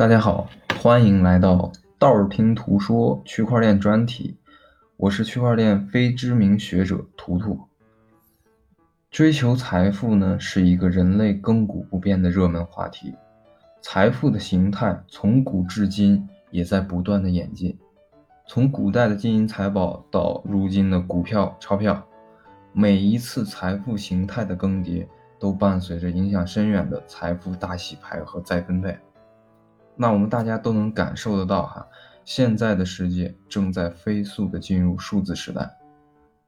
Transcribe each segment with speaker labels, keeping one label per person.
Speaker 1: 大家好，欢迎来到道听途说区块链专题，我是区块链非知名学者图图。追求财富呢，是一个人类亘古不变的热门话题。财富的形态从古至今也在不断的演进，从古代的金银财宝到如今的股票、钞票，每一次财富形态的更迭，都伴随着影响深远的财富大洗牌和再分配。那我们大家都能感受得到哈，现在的世界正在飞速的进入数字时代，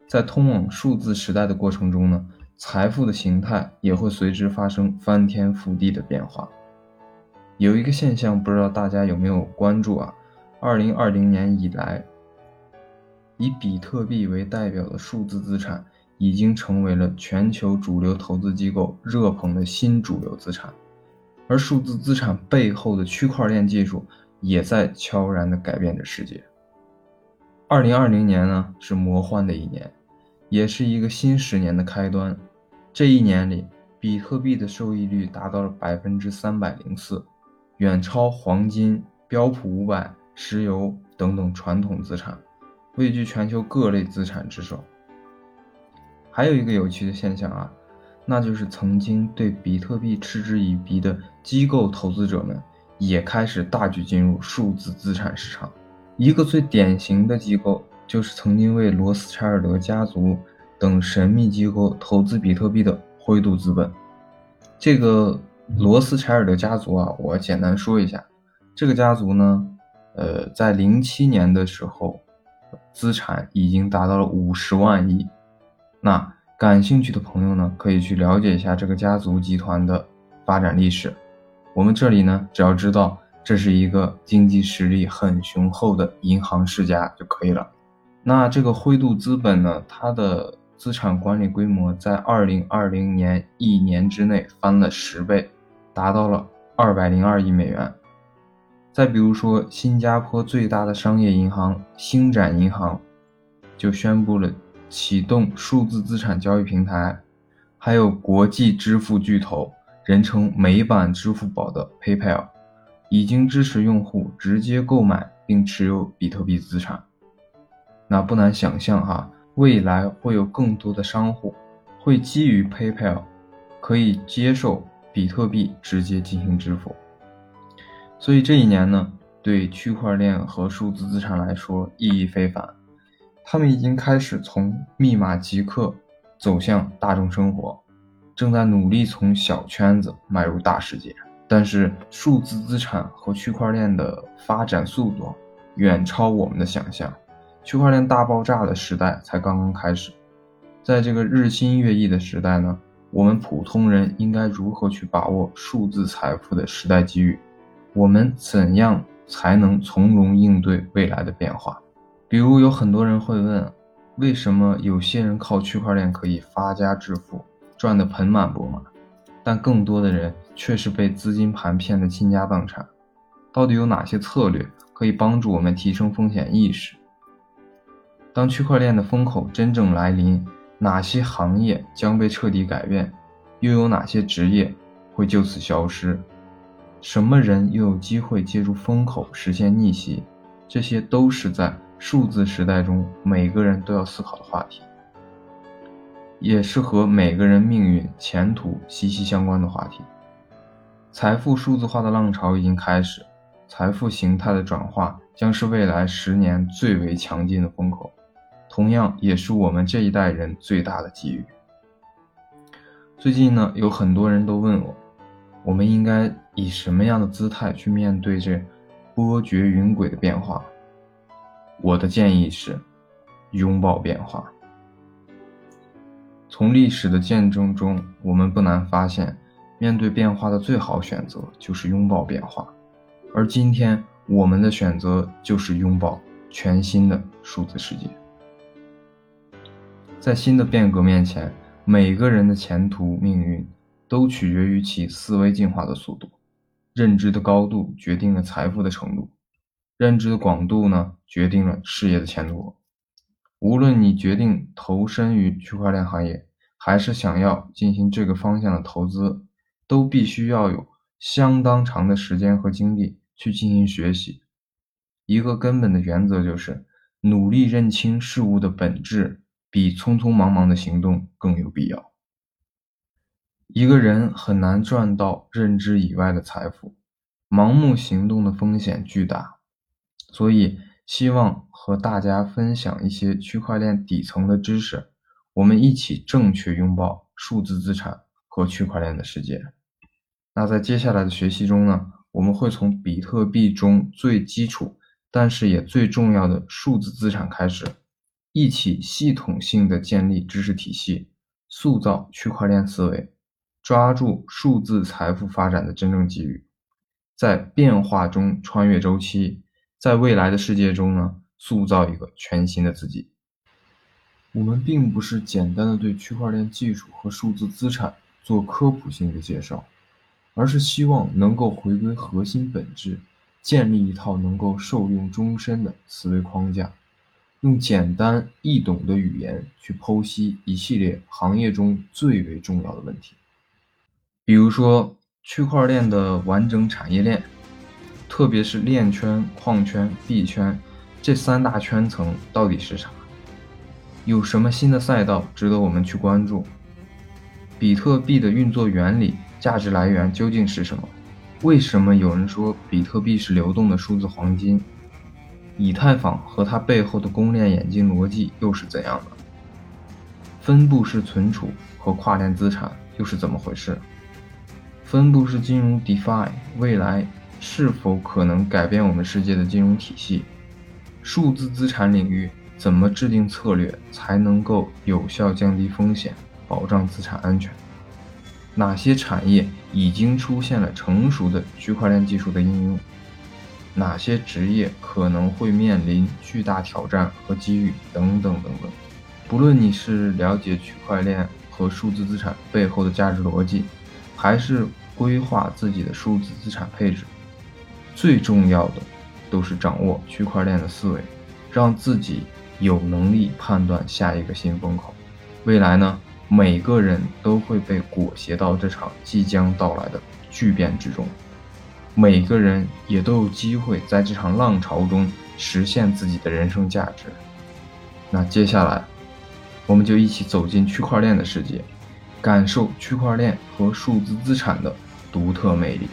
Speaker 1: 在通往数字时代的过程中呢，财富的形态也会随之发生翻天覆地的变化。有一个现象，不知道大家有没有关注啊？二零二零年以来，以比特币为代表的数字资产已经成为了全球主流投资机构热捧的新主流资产。而数字资产背后的区块链技术也在悄然地改变着世界。二零二零年呢，是魔幻的一年，也是一个新十年的开端。这一年里，比特币的收益率达到了百分之三百零四，远超黄金、标普五百、石油等等传统资产，位居全球各类资产之首。还有一个有趣的现象啊。那就是曾经对比特币嗤之以鼻的机构投资者们，也开始大举进入数字资产市场。一个最典型的机构，就是曾经为罗斯柴尔德家族等神秘机构投资比特币的灰度资本。这个罗斯柴尔德家族啊，我简单说一下，这个家族呢，呃，在零七年的时候，资产已经达到了五十万亿。那。感兴趣的朋友呢，可以去了解一下这个家族集团的发展历史。我们这里呢，只要知道这是一个经济实力很雄厚的银行世家就可以了。那这个灰度资本呢，它的资产管理规模在二零二零年一年之内翻了十倍，达到了二百零二亿美元。再比如说，新加坡最大的商业银行星展银行就宣布了。启动数字资产交易平台，还有国际支付巨头，人称美版支付宝的 PayPal，已经支持用户直接购买并持有比特币资产。那不难想象哈，未来会有更多的商户会基于 PayPal，可以接受比特币直接进行支付。所以这一年呢，对区块链和数字资产来说意义非凡。他们已经开始从密码极客走向大众生活，正在努力从小圈子迈入大世界。但是，数字资产和区块链的发展速度远超我们的想象，区块链大爆炸的时代才刚刚开始。在这个日新月异的时代呢，我们普通人应该如何去把握数字财富的时代机遇？我们怎样才能从容应对未来的变化？比如有很多人会问，为什么有些人靠区块链可以发家致富，赚得盆满钵满，但更多的人却是被资金盘骗得倾家荡产？到底有哪些策略可以帮助我们提升风险意识？当区块链的风口真正来临，哪些行业将被彻底改变？又有哪些职业会就此消失？什么人又有机会借助风口实现逆袭？这些都是在。数字时代中，每个人都要思考的话题，也是和每个人命运前途息息相关的话题。财富数字化的浪潮已经开始，财富形态的转化将是未来十年最为强劲的风口，同样也是我们这一代人最大的机遇。最近呢，有很多人都问我，我们应该以什么样的姿态去面对这波谲云诡的变化？我的建议是，拥抱变化。从历史的见证中，我们不难发现，面对变化的最好选择就是拥抱变化。而今天，我们的选择就是拥抱全新的数字世界。在新的变革面前，每个人的前途命运都取决于其思维进化的速度。认知的高度决定了财富的程度。认知的广度呢，决定了事业的前途。无论你决定投身于区块链行业，还是想要进行这个方向的投资，都必须要有相当长的时间和精力去进行学习。一个根本的原则就是，努力认清事物的本质，比匆匆忙忙的行动更有必要。一个人很难赚到认知以外的财富，盲目行动的风险巨大。所以，希望和大家分享一些区块链底层的知识，我们一起正确拥抱数字资产和区块链的世界。那在接下来的学习中呢，我们会从比特币中最基础。但是也最重要的数字资产开始，一起系统性的建立知识体系，塑造区块链思维，抓住数字财富发展的真正机遇，在变化中穿越周期，在未来的世界中呢，塑造一个全新的自己。我们并不是简单的对区块链技术和数字资产做科普性的介绍，而是希望能够回归核心本质。建立一套能够受用终身的思维框架，用简单易懂的语言去剖析一系列行业中最为重要的问题。比如说，区块链的完整产业链，特别是链圈、矿圈、币圈这三大圈层到底是啥？有什么新的赛道值得我们去关注？比特币的运作原理、价值来源究竟是什么？为什么有人说比特币是流动的数字黄金？以太坊和它背后的公链演进逻辑又是怎样的？分布式存储和跨链资产又是怎么回事？分布式金融 DeFi 未来是否可能改变我们世界的金融体系？数字资产领域怎么制定策略才能够有效降低风险，保障资产安全？哪些产业已经出现了成熟的区块链技术的应用？哪些职业可能会面临巨大挑战和机遇？等等等等。不论你是了解区块链和数字资产背后的价值逻辑，还是规划自己的数字资产配置，最重要的都是掌握区块链的思维，让自己有能力判断下一个新风口。未来呢？每个人都会被裹挟到这场即将到来的巨变之中，每个人也都有机会在这场浪潮中实现自己的人生价值。那接下来，我们就一起走进区块链的世界，感受区块链和数字资产的独特魅力。